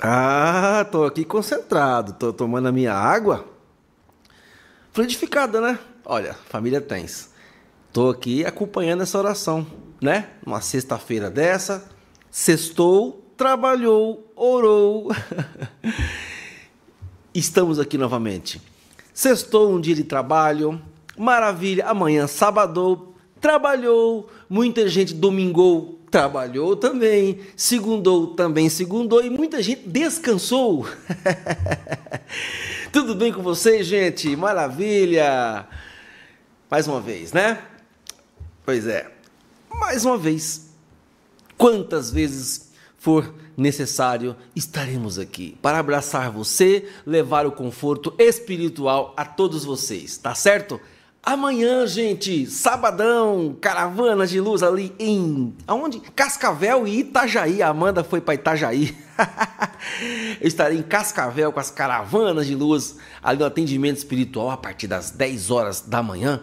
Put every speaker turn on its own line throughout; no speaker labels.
Ah, tô aqui concentrado, tô tomando a minha água. Fluidificada, né? Olha, família Tens. Tô aqui acompanhando essa oração, né? Uma sexta-feira dessa, sextou, trabalhou, orou. Estamos aqui novamente. Sextou um dia de trabalho, maravilha. Amanhã, sábado, trabalhou. Muita gente domingou, trabalhou também, segundou também, segundou e muita gente descansou. Tudo bem com vocês, gente? Maravilha! Mais uma vez, né? Pois é, mais uma vez. Quantas vezes for necessário, estaremos aqui para abraçar você, levar o conforto espiritual a todos vocês, tá certo? Amanhã, gente, sabadão, caravana de luz ali em aonde? Cascavel e Itajaí. A Amanda foi para Itajaí. Eu estarei em Cascavel com as caravanas de luz ali no atendimento espiritual a partir das 10 horas da manhã.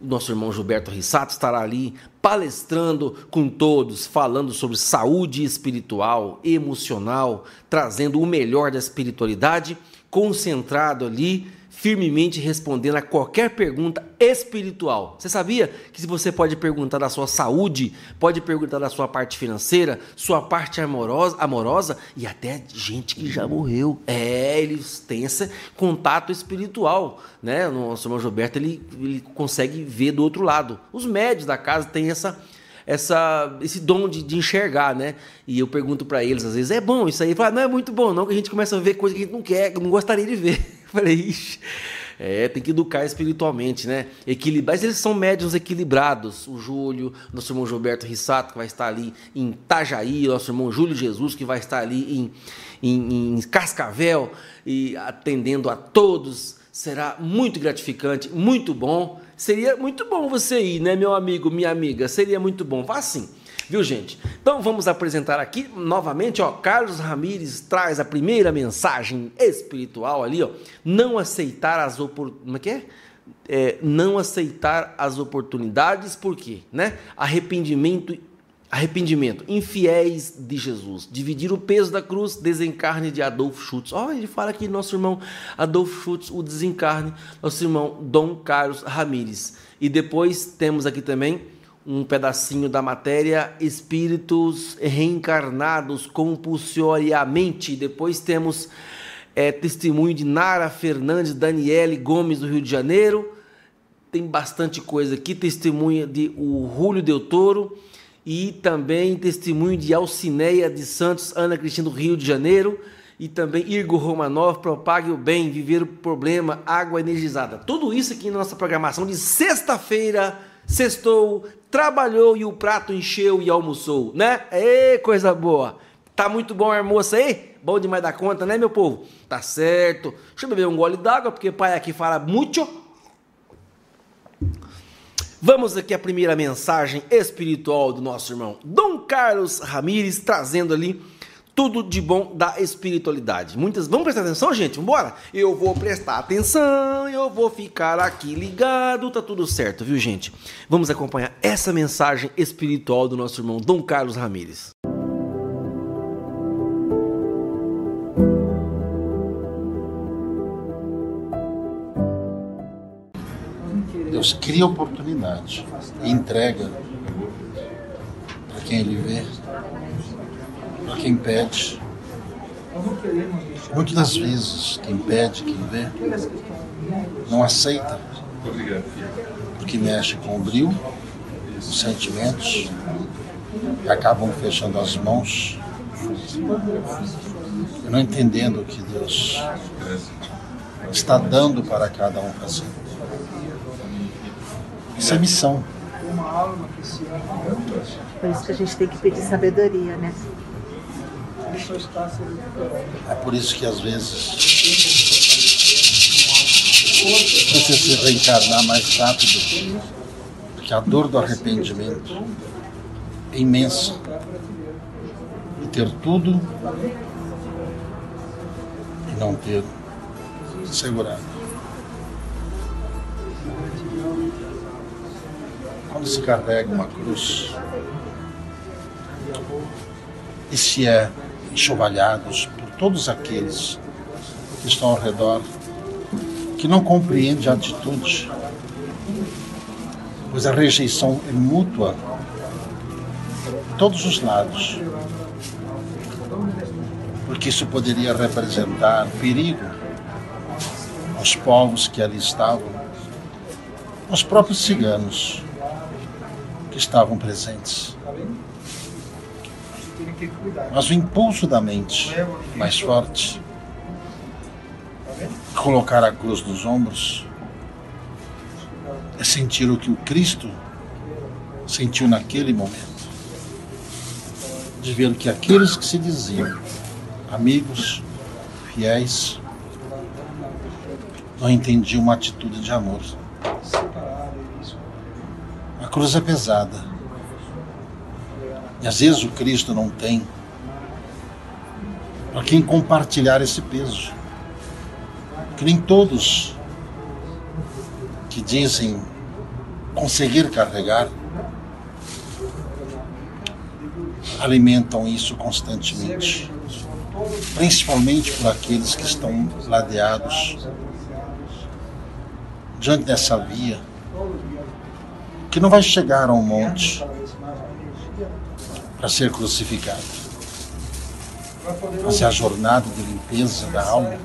O nosso irmão Gilberto Rissato estará ali palestrando com todos, falando sobre saúde espiritual, emocional, trazendo o melhor da espiritualidade, concentrado ali firmemente respondendo a qualquer pergunta espiritual. Você sabia que se você pode perguntar da sua saúde, pode perguntar da sua parte financeira, sua parte amorosa, amorosa e até gente que já morreu. É, eles têm esse contato espiritual, né? O nosso irmão Gilberto ele, ele consegue ver do outro lado. Os médios da casa têm essa essa, esse dom de, de enxergar, né? E eu pergunto para eles, às vezes, é bom isso aí? Fala, não é muito bom, não, que a gente começa a ver coisas que a gente não quer, não gostaria de ver. falei, ixi. É, tem que educar espiritualmente, né? Equilibrar. Mas eles são médiums equilibrados. O Júlio, nosso irmão Gilberto Rissato, que vai estar ali em Itajaí, nosso irmão Júlio Jesus, que vai estar ali em, em, em Cascavel e atendendo a todos. Será muito gratificante, muito bom. Seria muito bom você ir, né, meu amigo, minha amiga? Seria muito bom. Vá sim. Viu, gente? Então vamos apresentar aqui novamente, ó, Carlos Ramires traz a primeira mensagem espiritual ali, ó, não aceitar as oportunidades, é que é? é? não aceitar as oportunidades, por quê? Né? Arrependimento Arrependimento, infiéis de Jesus, dividir o peso da cruz, desencarne de Adolfo Schutz. Ó, ele fala aqui, nosso irmão Adolfo Schutz, o desencarne, nosso irmão Dom Carlos Ramires. E depois temos aqui também um pedacinho da matéria, espíritos reencarnados compulsoriamente. Depois temos é, testemunho de Nara Fernandes, Daniele Gomes do Rio de Janeiro. Tem bastante coisa aqui, testemunha de o Rúlio Del Toro e também testemunho de Alcineia de Santos, Ana Cristina do Rio de Janeiro e também Igor Romanov, Propague o Bem, Viver o Problema, Água Energizada. Tudo isso aqui na nossa programação de sexta-feira, sextou, trabalhou e o prato encheu e almoçou, né? Ê, coisa boa! Tá muito bom o almoço aí? Bom demais da conta, né, meu povo? Tá certo. Deixa eu beber um gole d'água, porque pai aqui fala muito. Vamos aqui a primeira mensagem espiritual do nosso irmão Dom Carlos Ramires, trazendo ali tudo de bom da espiritualidade. Muitas, vamos prestar atenção, gente? Vamos embora? Eu vou prestar atenção, eu vou ficar aqui ligado, tá tudo certo, viu, gente? Vamos acompanhar essa mensagem espiritual do nosso irmão Dom Carlos Ramires.
Deus cria oportunidade entrega para quem ele vê quem pede. Muitas das vezes, quem pede, quem vê, não aceita, porque mexe com o brilho, os sentimentos, e acabam fechando as mãos, não entendendo o que Deus está dando para cada um fazer. Isso é missão.
Por isso que a gente tem que pedir sabedoria, né?
É por isso que às vezes precisa se reencarnar mais rápido, porque a dor do arrependimento é imensa. E ter tudo e não ter segurado. Quando se carrega uma cruz, e se é enxovalhados por todos aqueles que estão ao redor, que não compreendem a atitude, pois a rejeição é mútua, todos os lados, porque isso poderia representar perigo aos povos que ali estavam, aos próprios ciganos que estavam presentes. Mas o impulso da mente mais forte, colocar a cruz nos ombros, é sentir o que o Cristo sentiu naquele momento. De ver que aqueles que se diziam amigos, fiéis, não entendiam uma atitude de amor. A cruz é pesada. E às vezes o Cristo não tem para quem compartilhar esse peso. Que nem todos que dizem conseguir carregar alimentam isso constantemente, principalmente por aqueles que estão ladeados diante dessa via, que não vai chegar a um monte para ser crucificado. Mas é a jornada de limpeza da alma,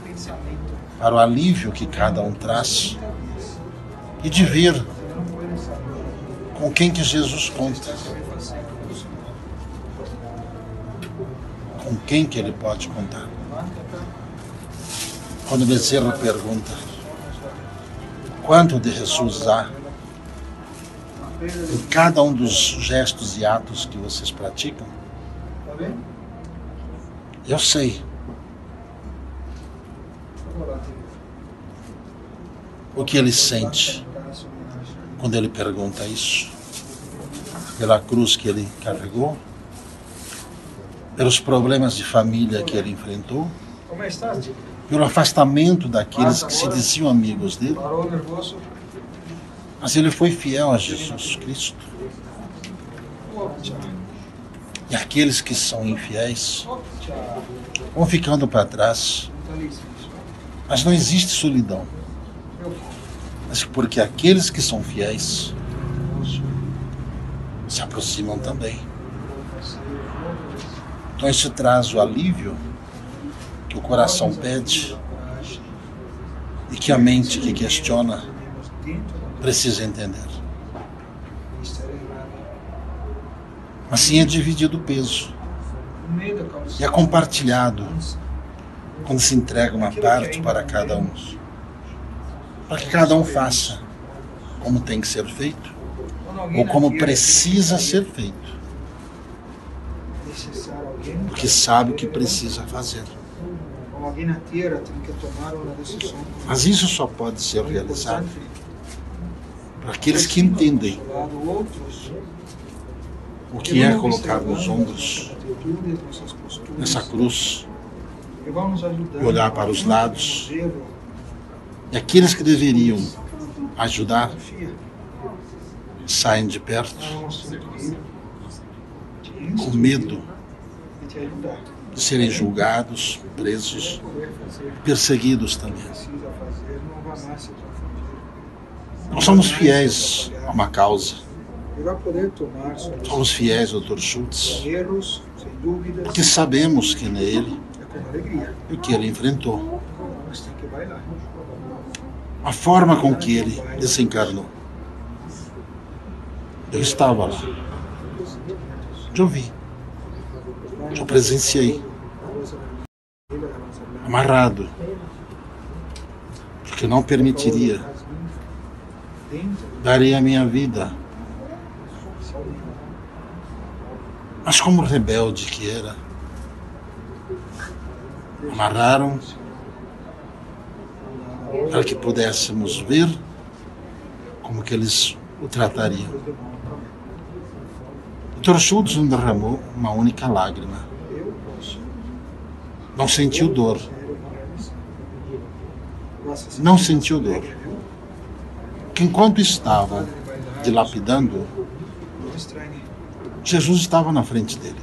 para o alívio que cada um traz e de ver com quem que Jesus conta. Com quem que ele pode contar. Quando Bezerra pergunta quanto de Jesus há em cada um dos gestos e atos que vocês praticam? Eu sei. O que ele sente quando ele pergunta isso? Pela cruz que ele carregou? Pelos problemas de família que ele enfrentou? Pelo afastamento daqueles que se diziam amigos dele? Mas ele foi fiel a Jesus Cristo. E aqueles que são infiéis vão ficando para trás. Mas não existe solidão. Mas porque aqueles que são fiéis se aproximam também. Então isso traz o alívio que o coração pede e que a mente que questiona precisa entender. Assim é dividido o peso. E é compartilhado quando se entrega uma parte para cada um. Para que cada um faça como tem que ser feito ou como precisa ser feito. Porque sabe o que precisa fazer. Mas isso só pode ser realizado para aqueles que entendem o que é colocar nos ombros nessa cruz e olhar para os lados. E aqueles que deveriam ajudar saem de perto com medo de serem julgados, presos, perseguidos também. Nós somos fiéis a uma causa. Somos fiéis Dr. Schultz, porque sabemos que nele e o que ele enfrentou, a forma com que ele desencarnou. Eu estava lá, eu vi, eu presenciei, amarrado, porque não permitiria darei a minha vida. Mas como rebelde que era, amarraram para que pudéssemos ver como que eles o tratariam. Dr. Schultz não derramou uma única lágrima. Não sentiu dor. Não sentiu dor que enquanto estavam dilapidando, Jesus estava na frente dele.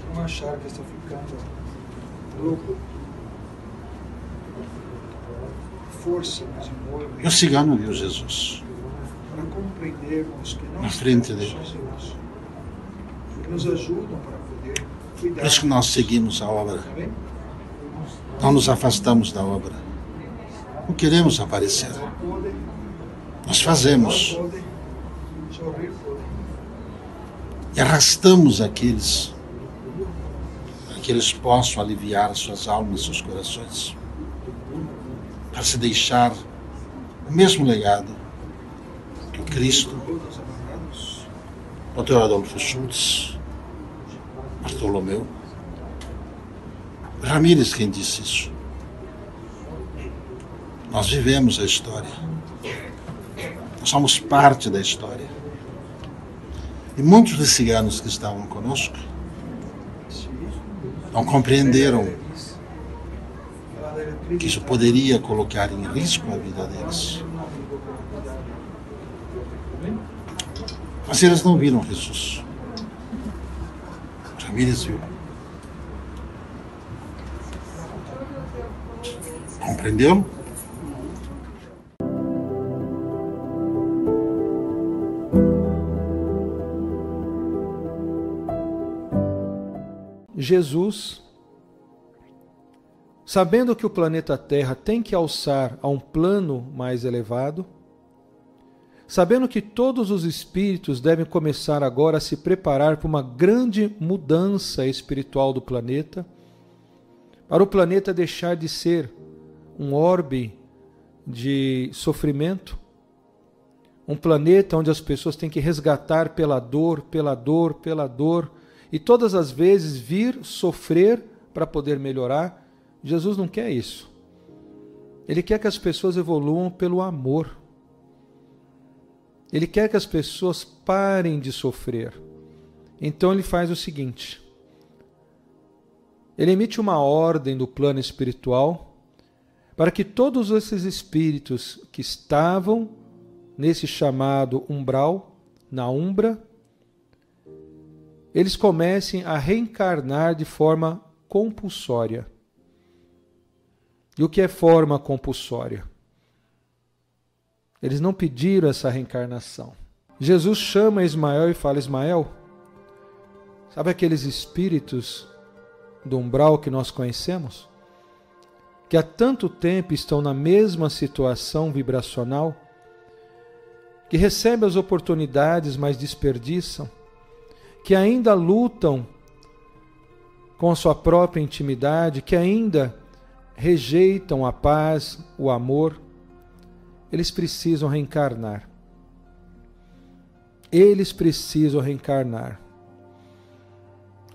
E o cigano viu Jesus na frente dele. Por isso que nós seguimos a obra. Não nos afastamos da obra. Não queremos aparecer. Nós fazemos. E arrastamos aqueles que eles possam aliviar suas almas, seus corações, para se deixar o mesmo legado que o Cristo, Dr. Adolfo Schultz, Bartolomeu, Ramírez quem disse isso. Nós vivemos a história. Somos parte da história. E muitos dos ciganos que estavam conosco não compreenderam que isso poderia colocar em risco a vida deles. Mas eles não viram Jesus. Ramírez viu. Compreendeu?
Jesus, sabendo que o planeta Terra tem que alçar a um plano mais elevado, sabendo que todos os espíritos devem começar agora a se preparar para uma grande mudança espiritual do planeta, para o planeta deixar de ser um orbe de sofrimento, um planeta onde as pessoas têm que resgatar pela dor, pela dor, pela dor, e todas as vezes vir sofrer para poder melhorar. Jesus não quer isso. Ele quer que as pessoas evoluam pelo amor. Ele quer que as pessoas parem de sofrer. Então ele faz o seguinte: ele emite uma ordem do plano espiritual para que todos esses espíritos que estavam nesse chamado umbral, na umbra, eles comecem a reencarnar de forma compulsória. E o que é forma compulsória? Eles não pediram essa reencarnação. Jesus chama Ismael e fala: Ismael, sabe aqueles espíritos do umbral que nós conhecemos? Que há tanto tempo estão na mesma situação vibracional, que recebem as oportunidades, mas desperdiçam, que ainda lutam com sua própria intimidade, que ainda rejeitam a paz, o amor, eles precisam reencarnar. Eles precisam reencarnar.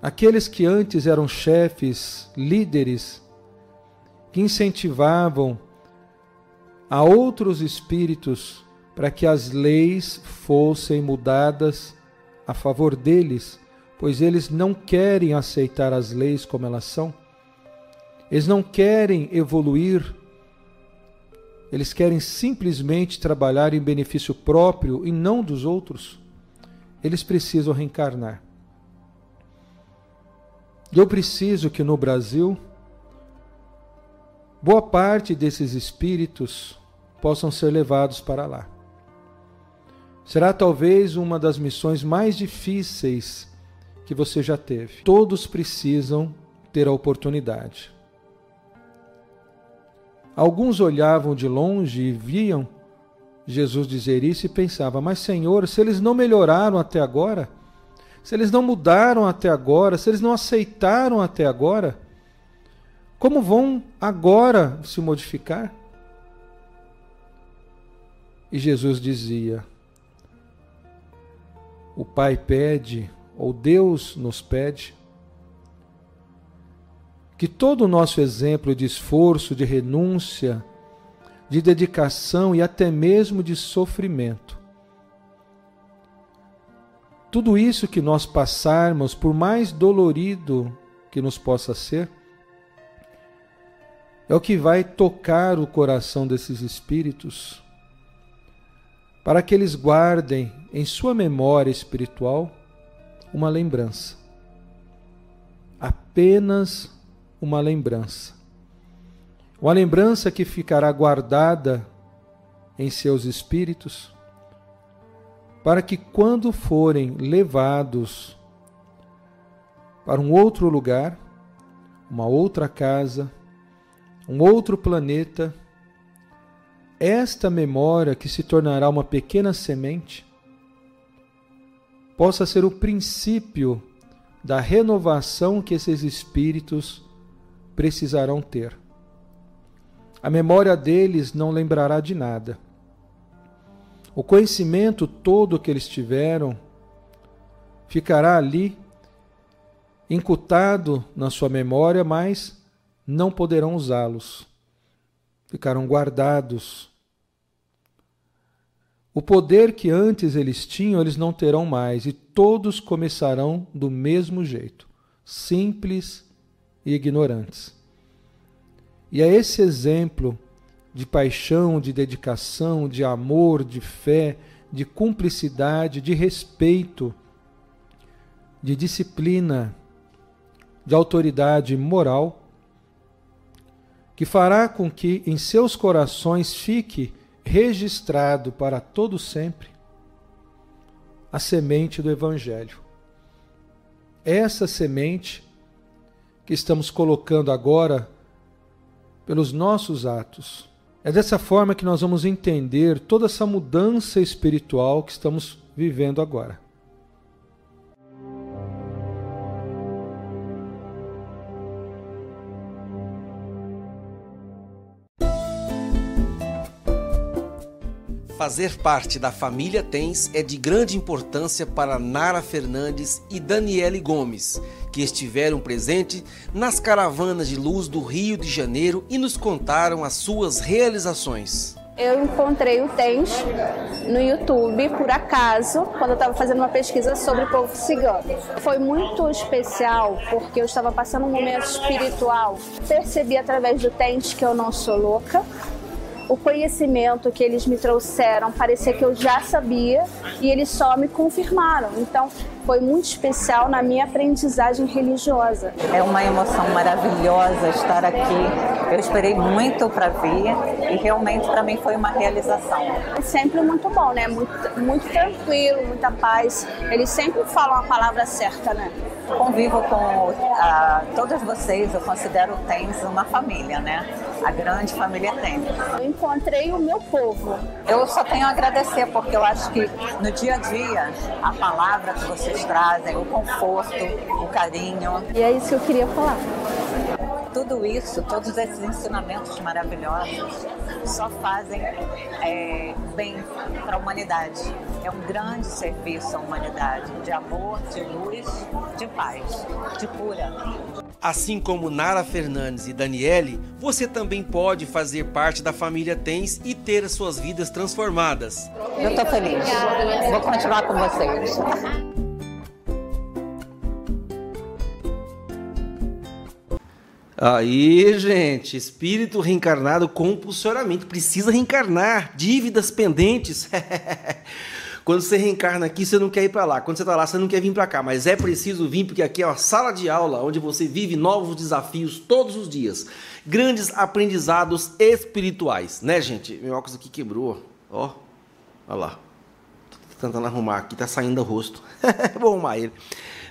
Aqueles que antes eram chefes, líderes, que incentivavam a outros espíritos para que as leis fossem mudadas a favor deles, pois eles não querem aceitar as leis como elas são. Eles não querem evoluir. Eles querem simplesmente trabalhar em benefício próprio e não dos outros. Eles precisam reencarnar. Eu preciso que no Brasil boa parte desses espíritos possam ser levados para lá. Será talvez uma das missões mais difíceis que você já teve. Todos precisam ter a oportunidade. Alguns olhavam de longe e viam Jesus dizer isso e pensavam: Mas, Senhor, se eles não melhoraram até agora, se eles não mudaram até agora, se eles não aceitaram até agora, como vão agora se modificar? E Jesus dizia: o Pai pede, ou Deus nos pede, que todo o nosso exemplo de esforço, de renúncia, de dedicação e até mesmo de sofrimento, tudo isso que nós passarmos, por mais dolorido que nos possa ser, é o que vai tocar o coração desses espíritos para que eles guardem em sua memória espiritual uma lembrança. Apenas uma lembrança. uma lembrança que ficará guardada em seus espíritos, para que quando forem levados para um outro lugar, uma outra casa, um outro planeta, esta memória que se tornará uma pequena semente possa ser o princípio da renovação que esses espíritos precisarão ter. A memória deles não lembrará de nada. O conhecimento todo que eles tiveram ficará ali incutado na sua memória, mas não poderão usá-los. Ficarão guardados. O poder que antes eles tinham, eles não terão mais, e todos começarão do mesmo jeito, simples e ignorantes. E é esse exemplo de paixão, de dedicação, de amor, de fé, de cumplicidade, de respeito, de disciplina, de autoridade moral, que fará com que em seus corações fique registrado para todo sempre a semente do Evangelho. Essa semente que estamos colocando agora pelos nossos atos. É dessa forma que nós vamos entender toda essa mudança espiritual que estamos vivendo agora.
Fazer parte da família Tens é de grande importância para Nara Fernandes e Daniele Gomes, que estiveram presentes nas caravanas de luz do Rio de Janeiro e nos contaram as suas realizações.
Eu encontrei o Tens no YouTube, por acaso, quando eu estava fazendo uma pesquisa sobre o povo cigano. Foi muito especial porque eu estava passando um momento espiritual. Percebi através do Tens que eu não sou louca, o conhecimento que eles me trouxeram parecia que eu já sabia e eles só me confirmaram. Então, foi muito especial na minha aprendizagem religiosa.
É uma emoção maravilhosa estar aqui. Eu esperei muito para vir e realmente para mim foi uma realização.
É sempre muito bom, né? Muito, muito tranquilo, muita paz. Eles sempre falam a palavra certa, né?
Convivo com uh, todos vocês, eu considero o TENS uma família, né? A grande família TENS.
Eu encontrei o meu povo.
Eu só tenho a agradecer, porque eu acho que no dia a dia, a palavra que vocês trazem, o conforto, o carinho.
E é isso que eu queria falar
tudo isso, todos esses ensinamentos maravilhosos, só fazem é, bem para a humanidade. É um grande serviço à humanidade, de amor, de luz, de paz, de cura.
Assim como Nara Fernandes e Daniele, você também pode fazer parte da família Tens e ter as suas vidas transformadas.
Eu estou feliz. Vou continuar com vocês.
Aí, gente, espírito reencarnado compulsoriamente precisa reencarnar, dívidas pendentes. Quando você reencarna aqui, você não quer ir para lá. Quando você está lá, você não quer vir para cá. Mas é preciso vir, porque aqui é uma sala de aula onde você vive novos desafios todos os dias. Grandes aprendizados espirituais, né, gente? Meu óculos aqui quebrou. Ó, olha lá. Tô tentando arrumar aqui, tá saindo o rosto. Vou arrumar ele.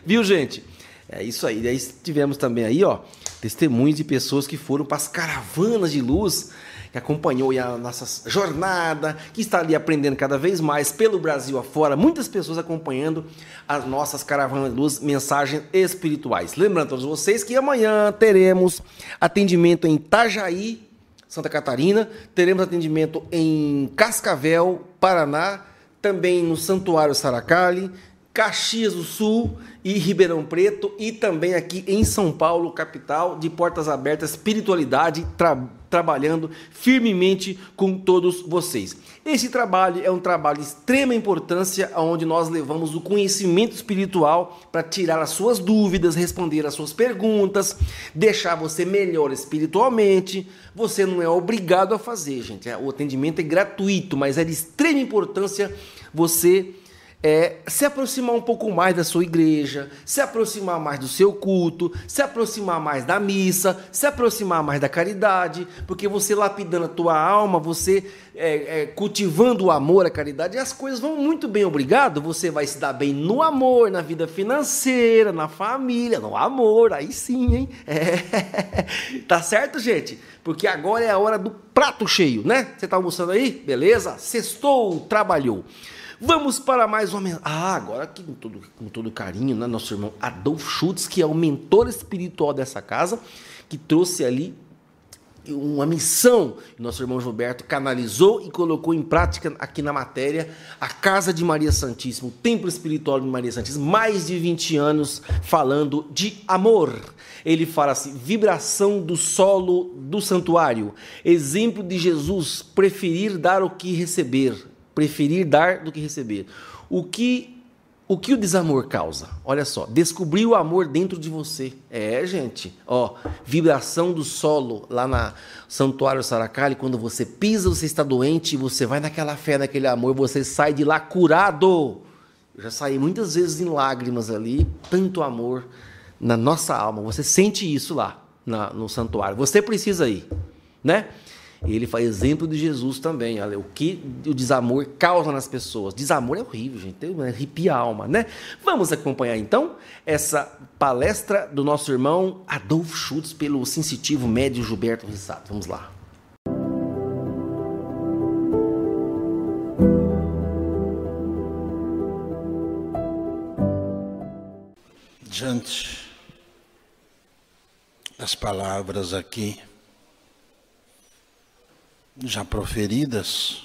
Viu, gente? É isso aí. Daí tivemos também aí, ó testemunhos de pessoas que foram para as caravanas de luz, que acompanhou a nossa jornada, que está ali aprendendo cada vez mais pelo Brasil afora, muitas pessoas acompanhando as nossas caravanas de luz, mensagens espirituais. Lembrando a todos vocês que amanhã teremos atendimento em Itajaí, Santa Catarina, teremos atendimento em Cascavel, Paraná, também no Santuário Saracali, Caxias do Sul e Ribeirão Preto e também aqui em São Paulo, capital de portas abertas, espiritualidade, tra trabalhando firmemente com todos vocês. Esse trabalho é um trabalho de extrema importância, onde nós levamos o conhecimento espiritual para tirar as suas dúvidas, responder as suas perguntas, deixar você melhor espiritualmente. Você não é obrigado a fazer, gente. O atendimento é gratuito, mas é de extrema importância você é, se aproximar um pouco mais da sua igreja, se aproximar mais do seu culto, se aproximar mais da missa, se aproximar mais da caridade, porque você lapidando a tua alma, você é, é, cultivando o amor, a caridade, as coisas vão muito bem, obrigado. Você vai se dar bem no amor, na vida financeira, na família, no amor, aí sim, hein? É. Tá certo, gente? Porque agora é a hora do prato cheio, né? Você tá almoçando aí? Beleza? Sextou, trabalhou. Vamos para mais uma. Ah, agora aqui com todo, com todo carinho, né? Nosso irmão Adolfo Schutz, que é o mentor espiritual dessa casa, que trouxe ali uma missão. Nosso irmão Gilberto canalizou e colocou em prática aqui na matéria a Casa de Maria Santíssima, o Templo Espiritual de Maria Santíssima, mais de 20 anos falando de amor. Ele fala assim: vibração do solo do santuário, exemplo de Jesus preferir dar o que receber preferir dar do que receber. O que o que o desamor causa? Olha só, descobrir o amor dentro de você. É, gente, ó, vibração do solo lá na Santuário Saracali, quando você pisa, você está doente, você vai naquela fé, naquele amor, você sai de lá curado. Eu já saí muitas vezes em lágrimas ali, tanto amor na nossa alma. Você sente isso lá na, no santuário. Você precisa ir, né? Ele faz exemplo de Jesus também. Olha, o que o desamor causa nas pessoas. Desamor é horrível, gente. Arrepia a alma, né? Vamos acompanhar então essa palestra do nosso irmão Adolfo Schutz pelo sensitivo médio Gilberto Rissato. Vamos lá.
Diante das palavras aqui já proferidas,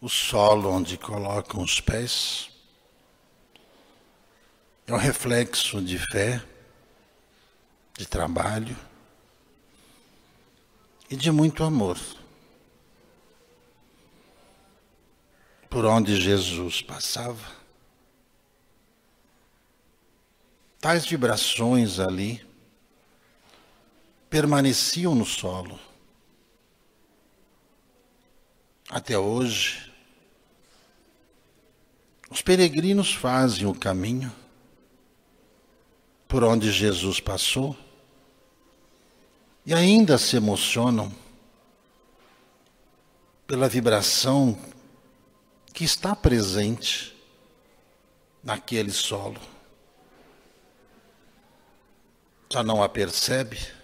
o solo onde colocam os pés é um reflexo de fé, de trabalho e de muito amor. Por onde Jesus passava, tais vibrações ali permaneciam no solo. Até hoje, os peregrinos fazem o caminho por onde Jesus passou e ainda se emocionam pela vibração que está presente naquele solo. Já não a percebe?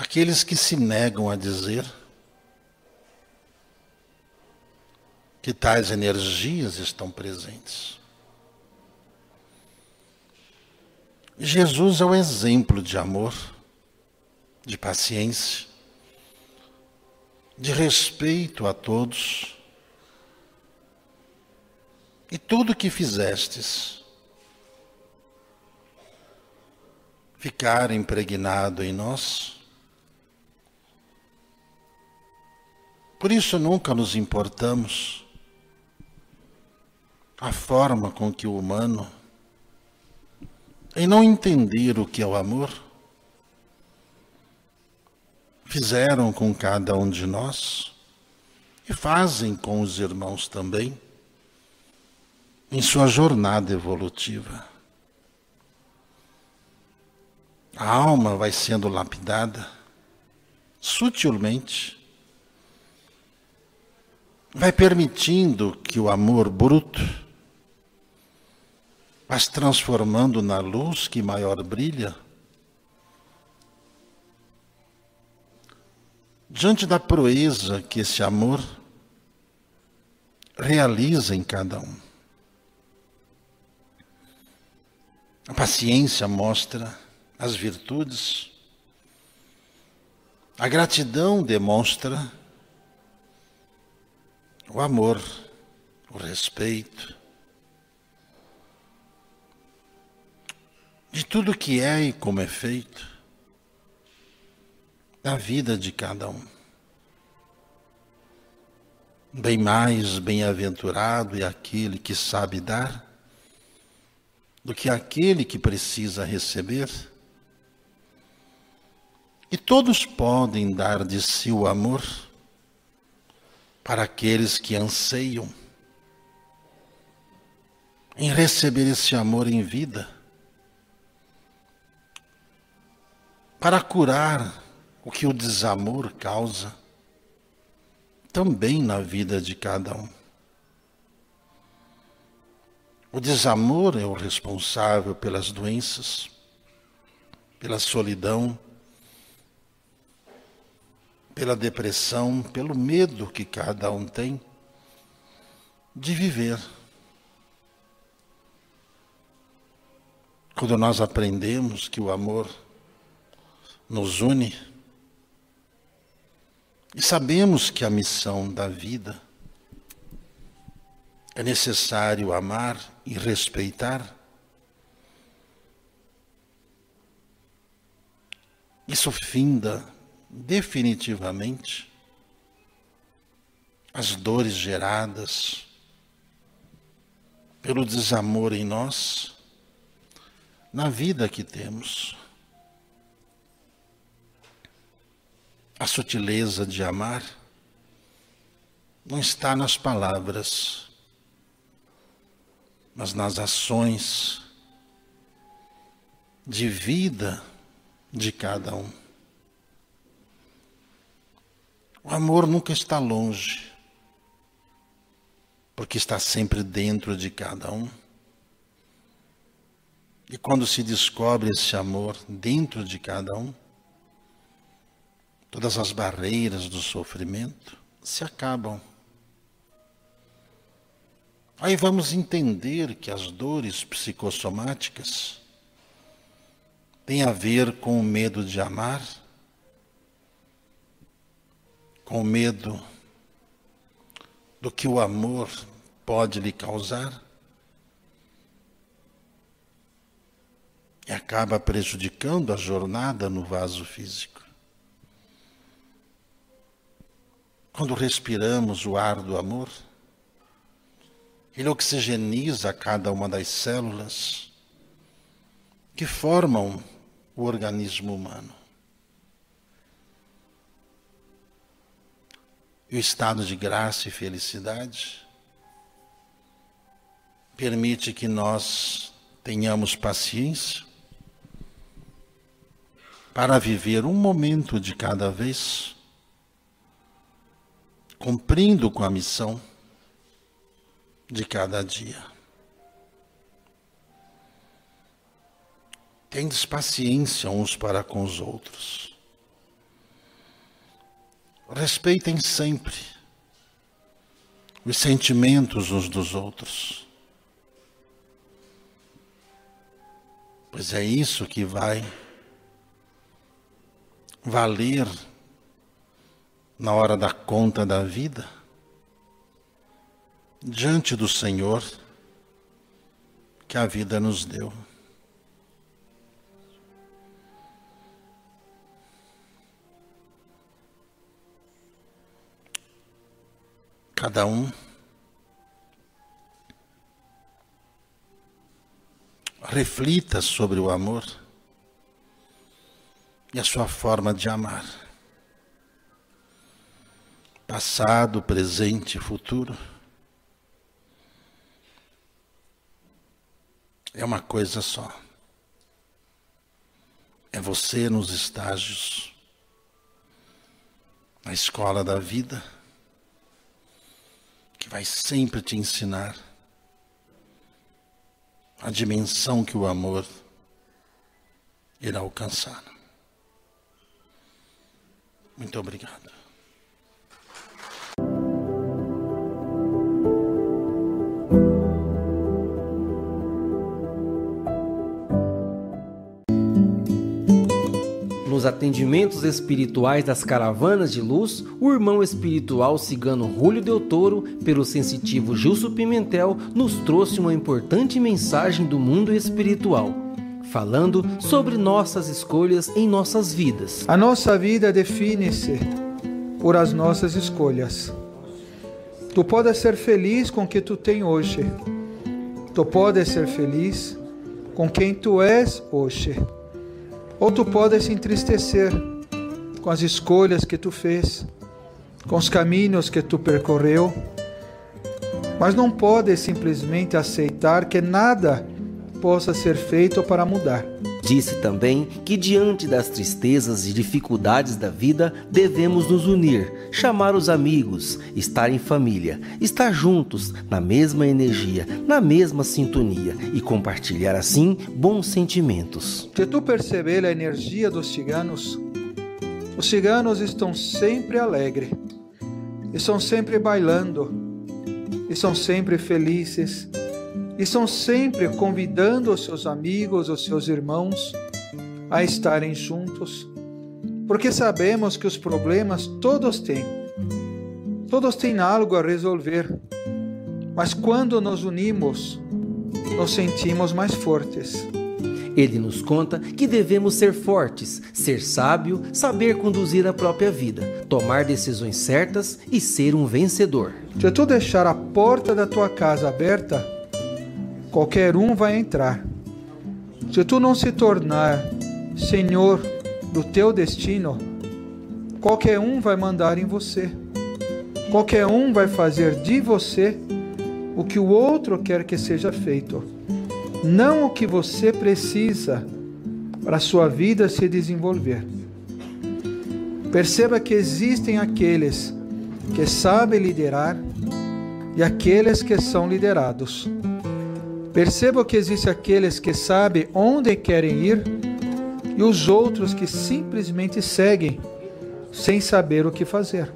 Aqueles que se negam a dizer que tais energias estão presentes. Jesus é o exemplo de amor, de paciência, de respeito a todos. E tudo que fizestes ficar impregnado em nós Por isso nunca nos importamos a forma com que o humano, em não entender o que é o amor, fizeram com cada um de nós e fazem com os irmãos também em sua jornada evolutiva. A alma vai sendo lapidada sutilmente vai permitindo que o amor bruto vá se transformando na luz que maior brilha. Diante da proeza que esse amor realiza em cada um. A paciência mostra as virtudes, a gratidão demonstra o amor, o respeito, de tudo que é e como é feito, da vida de cada um. Bem mais bem-aventurado é aquele que sabe dar do que aquele que precisa receber. E todos podem dar de si o amor para aqueles que anseiam em receber esse amor em vida, para curar o que o desamor causa, também na vida de cada um. O desamor é o responsável pelas doenças, pela solidão, pela depressão, pelo medo que cada um tem de viver. Quando nós aprendemos que o amor nos une e sabemos que a missão da vida é necessário amar e respeitar, isso finda definitivamente as dores geradas pelo desamor em nós, na vida que temos. A sutileza de amar não está nas palavras, mas nas ações de vida de cada um. O amor nunca está longe, porque está sempre dentro de cada um. E quando se descobre esse amor dentro de cada um, todas as barreiras do sofrimento se acabam. Aí vamos entender que as dores psicossomáticas têm a ver com o medo de amar com medo do que o amor pode lhe causar e acaba prejudicando a jornada no vaso físico. Quando respiramos o ar do amor, ele oxigeniza cada uma das células que formam o organismo humano. E o estado de graça e felicidade permite que nós tenhamos paciência para viver um momento de cada vez, cumprindo com a missão de cada dia. Tendes paciência uns para com os outros. Respeitem sempre os sentimentos uns dos outros. Pois é isso que vai valer na hora da conta da vida, diante do Senhor que a vida nos deu. Cada um reflita sobre o amor e a sua forma de amar. Passado, presente e futuro. É uma coisa só. É você nos estágios, na escola da vida vai sempre te ensinar a dimensão que o amor irá alcançar. Muito obrigado.
Nos atendimentos espirituais das caravanas de luz, o irmão espiritual cigano Julio Del Toro, pelo sensitivo Gilson Pimentel, nos trouxe uma importante mensagem do mundo espiritual, falando sobre nossas escolhas em nossas vidas.
A nossa vida define-se por as nossas escolhas. Tu podes ser feliz com o que tu tem hoje. Tu podes ser feliz com quem tu és hoje ou tu podes se entristecer
com as escolhas que tu fez, com os caminhos que tu percorreu, mas não pode simplesmente aceitar que nada possa ser feito para mudar.
Disse também que, diante das tristezas e dificuldades da vida, devemos nos unir, chamar os amigos, estar em família, estar juntos, na mesma energia, na mesma sintonia e compartilhar assim bons sentimentos.
Se tu perceber a energia dos ciganos, os ciganos estão sempre alegres, estão sempre bailando, estão sempre felizes estão sempre convidando os seus amigos, os seus irmãos a estarem juntos, porque sabemos que os problemas todos têm. Todos têm algo a resolver. Mas quando nos unimos, nos sentimos mais fortes.
Ele nos conta que devemos ser fortes, ser sábio, saber conduzir a própria vida, tomar decisões certas e ser um vencedor.
Se tu deixar a porta da tua casa aberta, qualquer um vai entrar. Se tu não se tornar senhor do teu destino, qualquer um vai mandar em você. Qualquer um vai fazer de você o que o outro quer que seja feito, não o que você precisa para a sua vida se desenvolver. Perceba que existem aqueles que sabem liderar e aqueles que são liderados. Perceba que existe aqueles que sabem onde querem ir e os outros que simplesmente seguem sem saber o que fazer.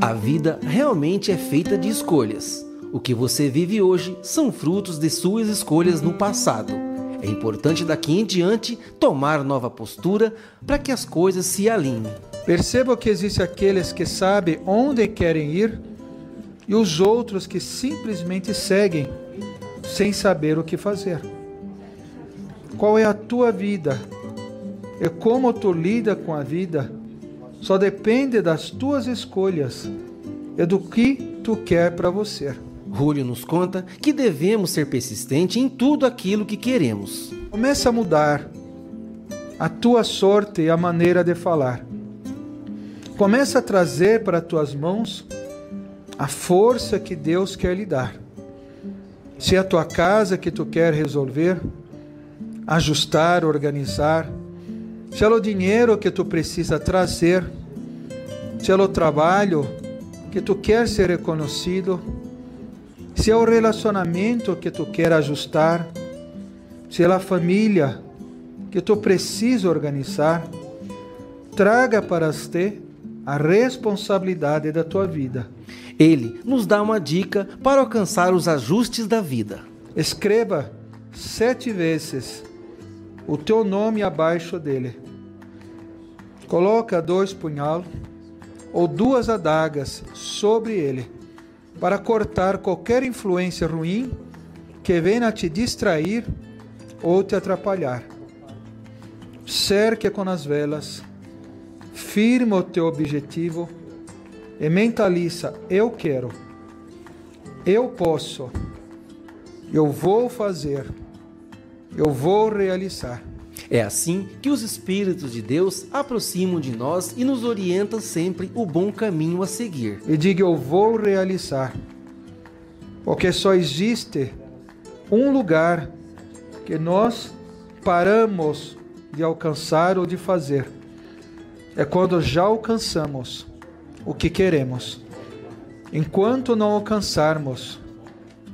A vida realmente é feita de escolhas. O que você vive hoje são frutos de suas escolhas no passado. É importante daqui em diante tomar nova postura para que as coisas se alinhem.
Perceba que existe aqueles que sabem onde querem ir e os outros que simplesmente seguem sem saber o que fazer. Qual é a tua vida? E como tu lida com a vida só depende das tuas escolhas e do que tu quer para você.
Julio nos conta que devemos ser persistentes em tudo aquilo que queremos.
Começa a mudar a tua sorte e a maneira de falar. Começa a trazer para tuas mãos a força que Deus quer lhe dar. Se é a tua casa que tu quer resolver, ajustar, organizar, se é o dinheiro que tu precisa trazer, se é o trabalho que tu quer ser reconhecido, se é o relacionamento que tu quer ajustar, se é a família que tu precisa organizar, traga para ti a responsabilidade da tua vida.
Ele nos dá uma dica para alcançar os ajustes da vida.
Escreva sete vezes o teu nome abaixo dele. Coloca dois punhalos ou duas adagas sobre ele para cortar qualquer influência ruim que venha te distrair ou te atrapalhar. Cerque com as velas, firma o teu objetivo e mentaliza: eu quero, eu posso, eu vou fazer, eu vou realizar.
É assim que os Espíritos de Deus aproximam de nós e nos orientam sempre o bom caminho a seguir.
E diga: Eu vou realizar, porque só existe um lugar que nós paramos de alcançar ou de fazer. É quando já alcançamos o que queremos. Enquanto não alcançarmos,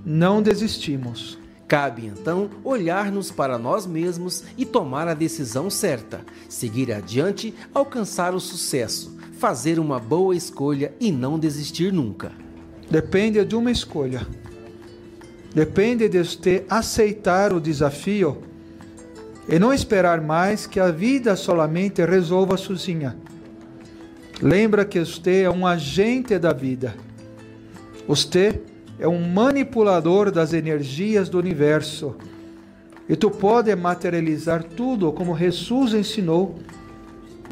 não desistimos.
Cabe então olhar-nos para nós mesmos e tomar a decisão certa, seguir adiante, alcançar o sucesso, fazer uma boa escolha e não desistir nunca.
Depende de uma escolha. Depende de você aceitar o desafio e não esperar mais que a vida solamente resolva sozinha. Lembra que você é um agente da vida. Você é um manipulador das energias do universo. E tu pode materializar tudo como Jesus ensinou.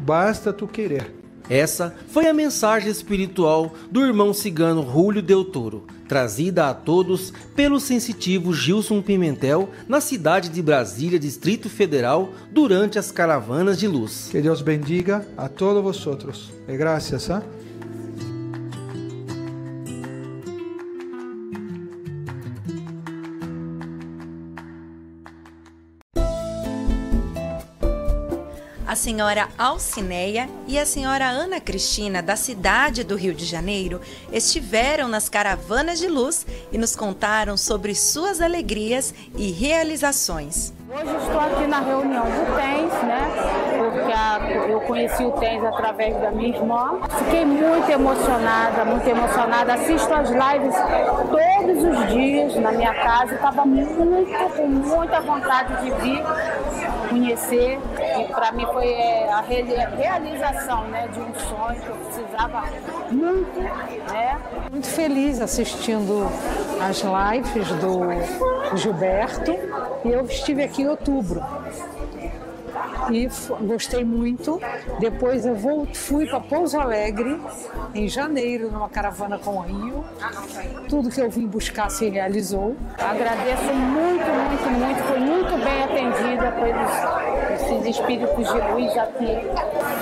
Basta tu querer.
Essa foi a mensagem espiritual do irmão cigano Rúlio Del Toro, trazida a todos pelo sensitivo Gilson Pimentel na cidade de Brasília, Distrito Federal, durante as caravanas de luz.
Que Deus bendiga a todos vosotros. E graças, ¿ah?
A senhora Alcineia e a senhora Ana Cristina, da cidade do Rio de Janeiro, estiveram nas caravanas de luz e nos contaram sobre suas alegrias e realizações.
Hoje estou aqui na reunião do TENS, né? Porque eu conheci o TENS através da minha irmã. Fiquei muito emocionada, muito emocionada. Assisto as lives todos os dias na minha casa. Estava muito, com muita vontade de vir conhecer. E para mim foi é, a realização né, de um sonho que eu precisava muito. Né?
Muito feliz assistindo as lives do Gilberto. E eu estive aqui em outubro e gostei muito. Depois eu vou, fui para Pouso Alegre em janeiro numa caravana com o Rio. Tudo que eu vim buscar se realizou.
Agradeço muito, muito, muito. Fui muito bem atendida pelos esses espíritos de luz aqui.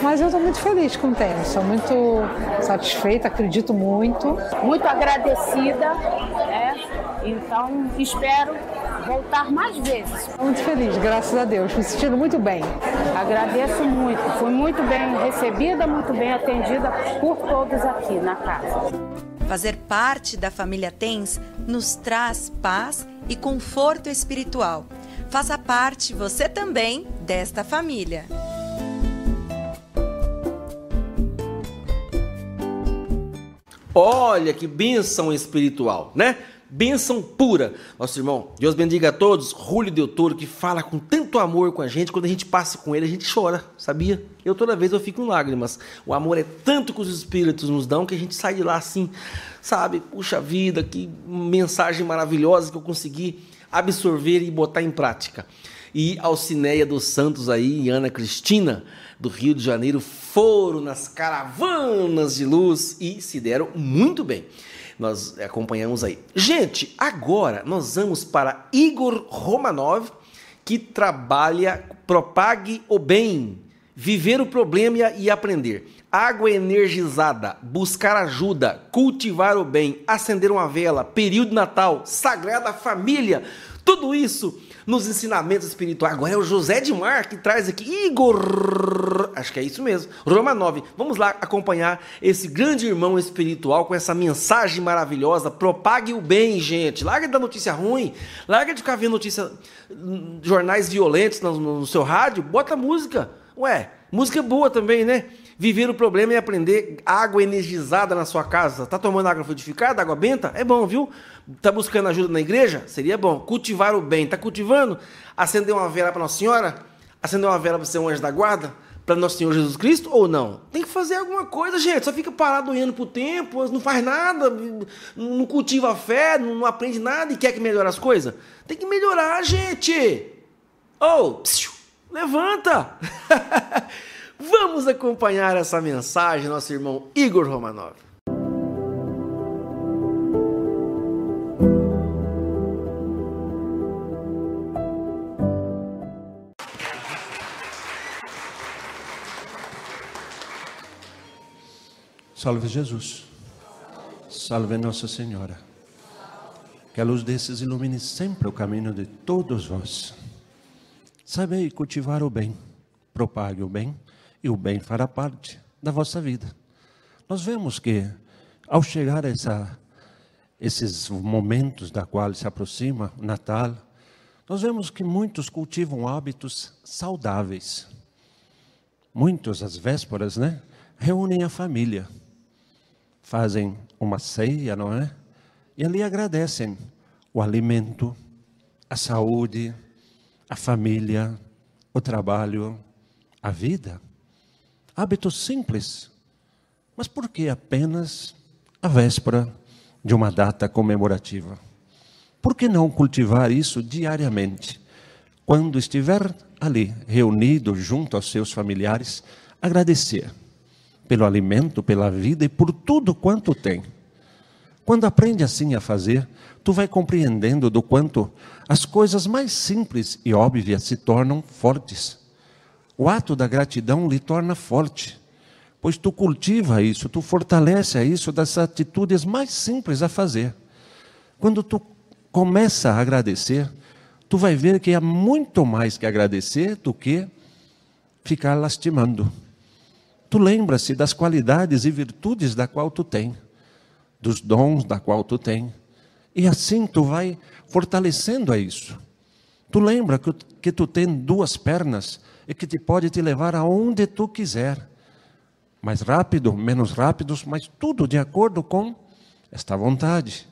Mas eu estou muito feliz com o tênis. Sou muito satisfeita, acredito muito.
Muito agradecida. Né? Então espero voltar mais vezes.
Muito feliz, graças a Deus, me sentindo muito bem.
Agradeço muito, fui muito bem recebida, muito bem atendida por todos aqui na casa.
Fazer parte da família TENS nos traz paz e conforto espiritual. Faça parte você também desta família.
Olha que bênção espiritual, né? Bênção pura. Nosso irmão, Deus bendiga a todos. Rúlio Del Toro, que fala com tanto amor com a gente. Quando a gente passa com ele, a gente chora, sabia? Eu toda vez eu fico em lágrimas. O amor é tanto que os espíritos nos dão que a gente sai de lá assim, sabe? Puxa vida, que mensagem maravilhosa que eu consegui absorver e botar em prática. E Alcineia dos Santos aí e Ana Cristina do Rio de Janeiro foram nas caravanas de luz e se deram muito bem nós acompanhamos aí. Gente, agora nós vamos para Igor Romanov, que trabalha Propague o Bem, viver o problema e aprender. Água energizada, buscar ajuda, cultivar o bem, acender uma vela, período natal, sagrada família, tudo isso nos ensinamentos espirituais. Agora é o José de Mar que traz aqui Igor, acho que é isso mesmo, Roma 9. Vamos lá acompanhar esse grande irmão espiritual com essa mensagem maravilhosa. Propague o bem, gente. Larga da notícia ruim, larga de ficar vendo notícia, hum, jornais violentos no, no seu rádio, bota música. Ué, música boa também, né? Viver o problema e aprender água energizada na sua casa. Tá tomando água frutificada, água benta? É bom, viu? Tá buscando ajuda na igreja? Seria bom. Cultivar o bem. Tá cultivando? Acender uma vela para Nossa Senhora? Acender uma vela para ser um anjo da guarda? Para Nosso Senhor Jesus Cristo ou não? Tem que fazer alguma coisa, gente. Só fica parado olhando pro tempo, não faz nada, não cultiva a fé, não aprende nada e quer que melhore as coisas. Tem que melhorar, gente. Oh, psiu, levanta! Vamos acompanhar essa mensagem, nosso irmão Igor Romanov.
Salve Jesus. Salve Nossa Senhora. Que a luz desses ilumine sempre o caminho de todos vós. Sabei cultivar o bem, propague o bem e o bem fará parte da vossa vida. Nós vemos que, ao chegar a essa, esses momentos da qual se aproxima o Natal, nós vemos que muitos cultivam hábitos saudáveis. Muitos, às vésperas, né, reúnem a família, fazem uma ceia, não é? E ali agradecem o alimento, a saúde, a família, o trabalho, a vida. Hábitos simples. Mas por que apenas a véspera de uma data comemorativa? Por que não cultivar isso diariamente? Quando estiver ali reunido junto aos seus familiares, agradecer pelo alimento, pela vida e por tudo quanto tem. Quando aprende assim a fazer, tu vai compreendendo do quanto as coisas mais simples e óbvias se tornam fortes. O ato da gratidão lhe torna forte, pois tu cultiva isso, tu fortalece isso das atitudes mais simples a fazer. Quando tu começa a agradecer, tu vai ver que há muito mais que agradecer do que ficar lastimando. Tu lembra-se das qualidades e virtudes da qual tu tem, dos dons da qual tu tem. E assim tu vai fortalecendo a isso. Tu lembra que, que tu tem duas pernas e que te pode te levar aonde tu quiser. Mais rápido, menos rápidos, mas tudo de acordo com esta vontade.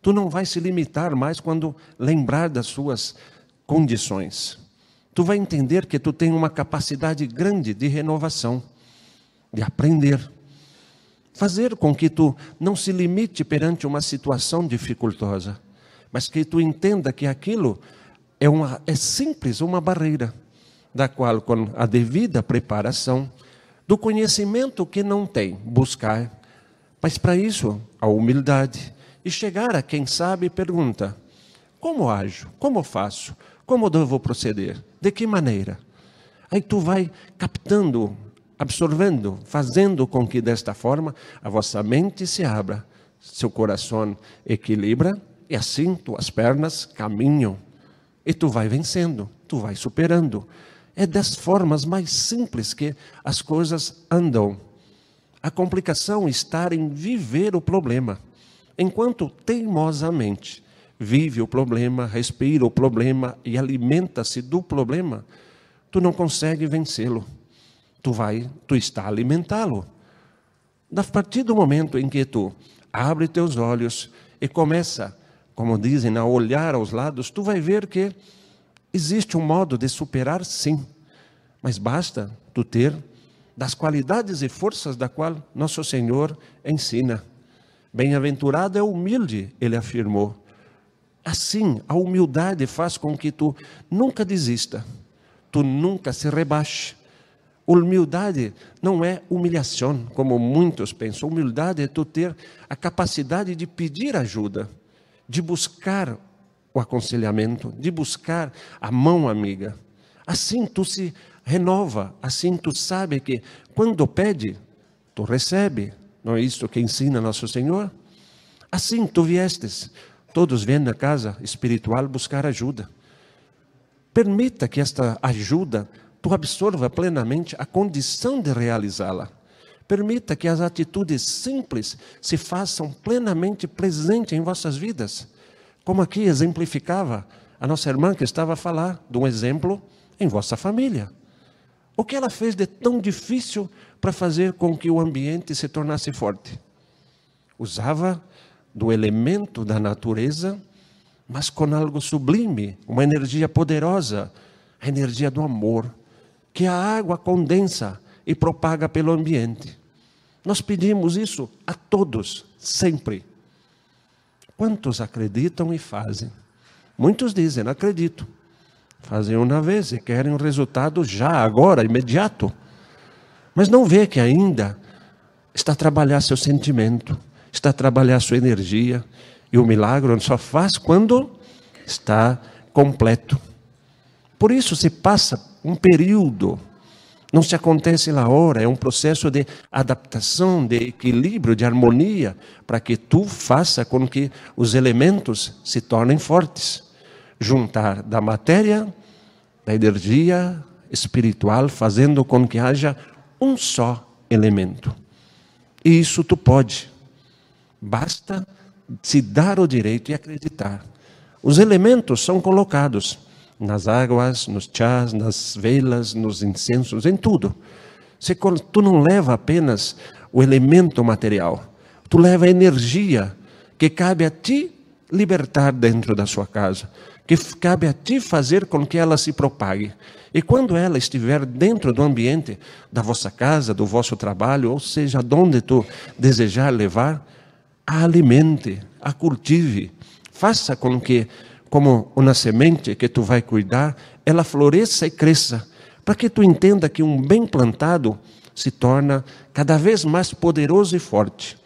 Tu não vai se limitar mais quando lembrar das suas condições. Tu vai entender que tu tem uma capacidade grande de renovação, de aprender. Fazer com que tu não se limite perante uma situação dificultosa, mas que tu entenda que aquilo é, uma, é simples, uma barreira, da qual, com a devida preparação, do conhecimento que não tem, buscar. Mas para isso, a humildade e chegar a quem sabe pergunta: como ajo? Como faço? Como devo proceder? De que maneira? Aí tu vai captando, absorvendo, fazendo com que desta forma a vossa mente se abra, seu coração equilibra e assim tuas pernas caminham. E tu vai vencendo, tu vai superando. É das formas mais simples que as coisas andam. A complicação está em viver o problema. Enquanto teimosamente vive o problema, respira o problema e alimenta-se do problema, tu não consegue vencê-lo. Tu vai, tu está a alimentá-lo. A partir do momento em que tu abre teus olhos e começa, como dizem, a olhar aos lados, tu vai ver que existe um modo de superar, sim, mas basta tu ter das qualidades e forças da qual nosso Senhor ensina. Bem-aventurado é humilde, ele afirmou. Assim, a humildade faz com que tu nunca desista, tu nunca se rebaixe. Humildade não é humilhação, como muitos pensam. Humildade é tu ter a capacidade de pedir ajuda, de buscar o aconselhamento, de buscar a mão amiga. Assim tu se renova, assim tu sabe que quando pede, tu recebe. Não é isso que ensina nosso Senhor? Assim tu viestes, todos vêm na casa espiritual buscar ajuda. Permita que esta ajuda tu absorva plenamente a condição de realizá-la. Permita que as atitudes simples se façam plenamente presentes em vossas vidas. Como aqui exemplificava a nossa irmã que estava a falar de um exemplo em vossa família. O que ela fez de tão difícil para fazer com que o ambiente se tornasse forte? Usava do elemento da natureza, mas com algo sublime, uma energia poderosa, a energia do amor, que a água condensa e propaga pelo ambiente. Nós pedimos isso a todos, sempre. Quantos acreditam e fazem? Muitos dizem, acredito. Fazem uma vez e querem um resultado já, agora, imediato. Mas não vê que ainda está a trabalhar seu sentimento, está a trabalhar sua energia. E o milagre só faz quando está completo. Por isso se passa um período, não se acontece na hora, é um processo de adaptação, de equilíbrio, de harmonia, para que tu faça com que os elementos se tornem fortes juntar da matéria, da energia espiritual, fazendo com que haja um só elemento. E isso tu pode. Basta se dar o direito e acreditar. Os elementos são colocados nas águas, nos chás, nas velas, nos incensos, em tudo. Tu não leva apenas o elemento material, tu leva a energia que cabe a ti libertar dentro da sua casa que cabe a ti fazer com que ela se propague. E quando ela estiver dentro do ambiente da vossa casa, do vosso trabalho, ou seja, onde tu desejar levar, a alimente, a cultive, faça com que, como uma semente que tu vai cuidar, ela floresça e cresça, para que tu entenda que um bem plantado se torna cada vez mais poderoso e forte.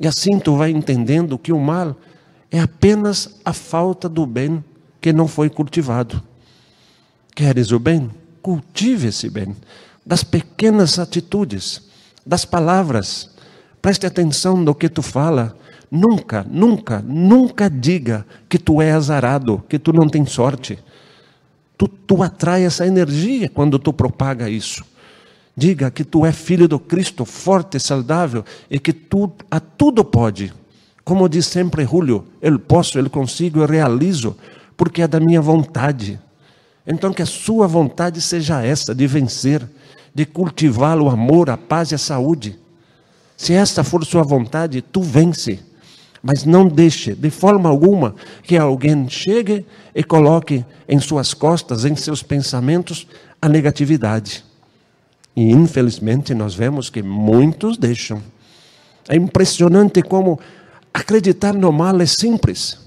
E assim tu vai entendendo que o mal é apenas a falta do bem que não foi cultivado. Queres o bem? Cultive esse bem. Das pequenas atitudes, das palavras. Preste atenção no que tu fala. Nunca, nunca, nunca diga que tu é azarado, que tu não tem sorte. Tu, tu atrai essa energia quando tu propaga isso. Diga que tu é filho do Cristo, forte, saudável e que tu a tudo pode. Como diz sempre Julio, eu posso, eu consigo, eu realizo, porque é da minha vontade. Então que a sua vontade seja essa, de vencer, de cultivar o amor, a paz e a saúde. Se esta for sua vontade, tu vence. Mas não deixe, de forma alguma, que alguém chegue e coloque em suas costas, em seus pensamentos, a negatividade. E infelizmente nós vemos que muitos deixam. É impressionante como acreditar no mal é simples.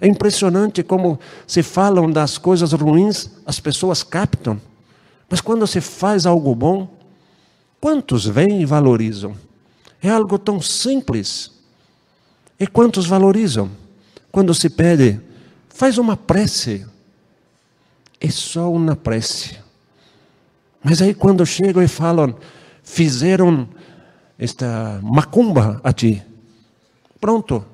É impressionante como se falam das coisas ruins, as pessoas captam. Mas quando se faz algo bom, quantos vêm e valorizam? É algo tão simples. E quantos valorizam? Quando se pede, faz uma prece. É só uma prece. Mas aí quando chegam e falam, fizeram esta macumba a ti, pronto,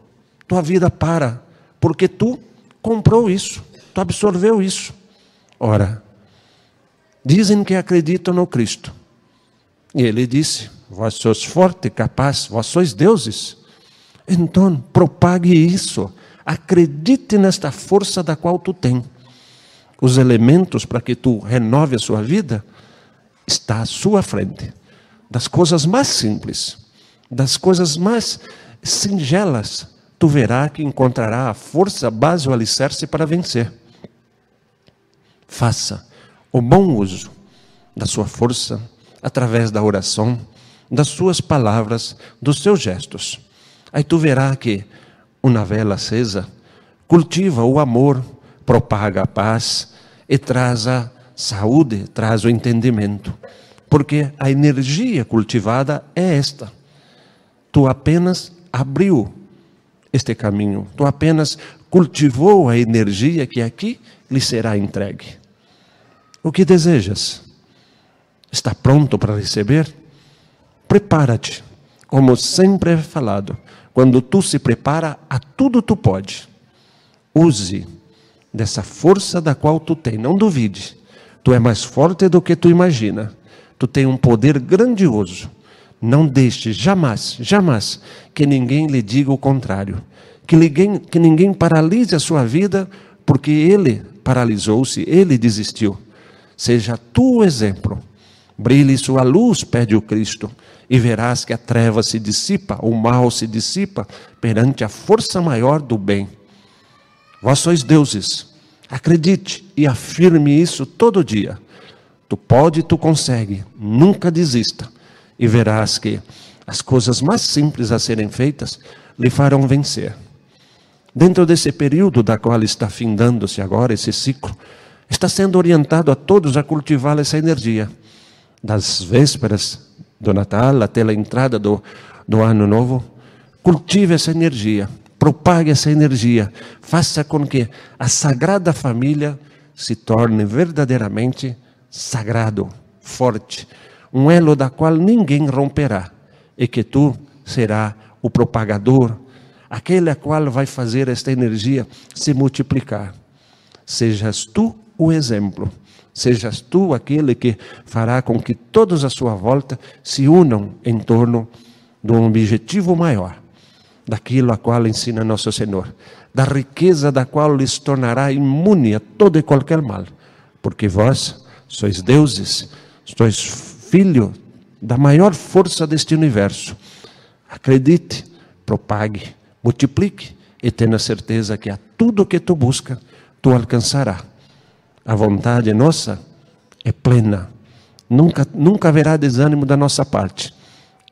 tua vida para, porque tu comprou isso, tu absorveu isso. Ora, dizem que acreditam no Cristo. E ele disse: Vós sois forte, capaz, vós sois deuses. Então, propague isso. Acredite nesta força da qual tu tens. Os elementos para que tu renove a sua vida está à sua frente. Das coisas mais simples, das coisas mais singelas, tu verá que encontrará a força, a base, o alicerce para vencer. Faça o bom uso da sua força através da oração, das suas palavras, dos seus gestos. Aí tu verá que uma vela acesa cultiva o amor, propaga a paz e traz a saúde, traz o entendimento. Porque a energia cultivada é esta. Tu apenas abriu este caminho, tu apenas cultivou a energia que aqui lhe será entregue. O que desejas? Está pronto para receber? Prepara-te. Como sempre é falado, quando tu se prepara, a tudo tu pode. Use dessa força da qual tu tem, não duvide. Tu é mais forte do que tu imagina. Tu tem um poder grandioso. Não deixe jamais, jamais que ninguém lhe diga o contrário. Que ninguém, que ninguém paralise a sua vida porque ele paralisou-se, ele desistiu. Seja tu o exemplo. Brilhe sua luz, pede o Cristo e verás que a treva se dissipa, o mal se dissipa perante a força maior do bem. Vós sois deuses, acredite e afirme isso todo dia. Tu pode, tu consegue, nunca desista e verás que as coisas mais simples a serem feitas lhe farão vencer. Dentro desse período da qual está findando-se agora esse ciclo, está sendo orientado a todos a cultivar essa energia das vésperas do Natal até a entrada do, do Ano Novo, cultive essa energia, propague essa energia, faça com que a Sagrada Família se torne verdadeiramente sagrado, forte, um elo da qual ninguém romperá, e que tu será o propagador, aquele a qual vai fazer esta energia se multiplicar. Sejas tu o exemplo Sejas tu aquele que fará com que todos à sua volta se unam em torno de um objetivo maior, daquilo a qual ensina nosso Senhor, da riqueza da qual lhes tornará imune a todo e qualquer mal, porque vós sois deuses, sois filho da maior força deste universo. Acredite, propague, multiplique e tenha certeza que a tudo que tu busca, tu alcançará a vontade nossa é plena. Nunca, nunca haverá desânimo da nossa parte.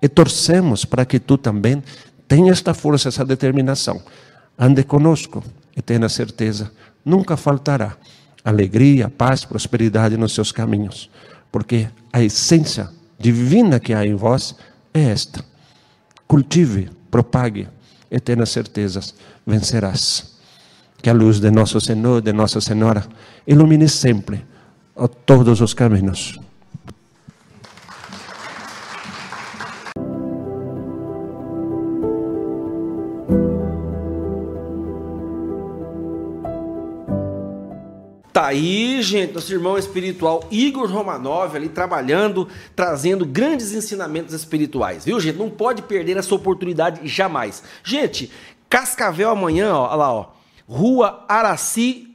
E torcemos para que tu também tenha esta força, essa determinação. Ande conosco e tenha certeza, nunca faltará alegria, paz, prosperidade nos seus caminhos. Porque a essência divina que há em vós é esta. Cultive, propague, eternas certezas, vencerás. Que a luz de nosso Senhor, de Nossa Senhora, ilumine sempre todos os caminhos.
Tá aí, gente, nosso irmão espiritual Igor Romanov ali trabalhando, trazendo grandes ensinamentos espirituais, viu, gente? Não pode perder essa oportunidade jamais. Gente, Cascavel amanhã, ó, lá, ó. Rua Araci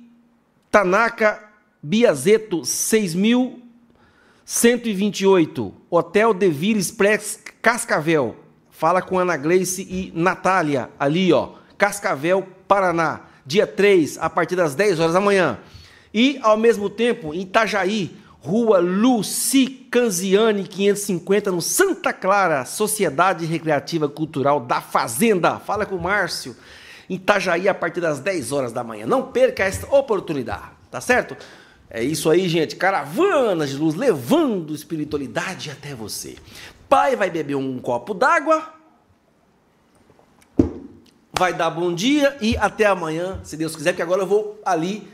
Tanaka Biazeto 6128, Hotel Deville Express Cascavel. Fala com Ana Gleice e Natália ali, ó. Cascavel, Paraná. Dia 3, a partir das 10 horas da manhã. E, ao mesmo tempo, em Itajaí, Rua Luci Canziani, 550, no Santa Clara, Sociedade Recreativa Cultural da Fazenda. Fala com o Márcio. Em Itajaí, a partir das 10 horas da manhã. Não perca esta oportunidade, tá certo? É isso aí, gente. Caravanas de luz levando espiritualidade até você. Pai vai beber um copo d'água, vai dar bom dia e até amanhã, se Deus quiser, porque agora eu vou ali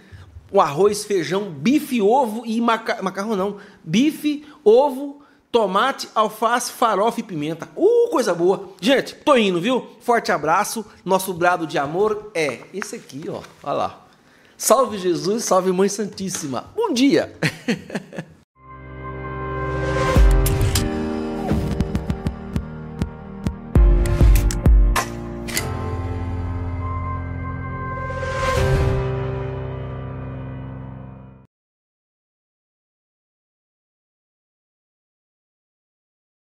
um arroz, feijão, bife, ovo e maca... macarrão não, bife, ovo, tomate, alface, farofa e pimenta. Uh, coisa boa. Gente, tô indo, viu? Forte abraço. Nosso brado de amor é esse aqui, ó. Olha lá. Salve Jesus, salve Mãe Santíssima. Bom dia.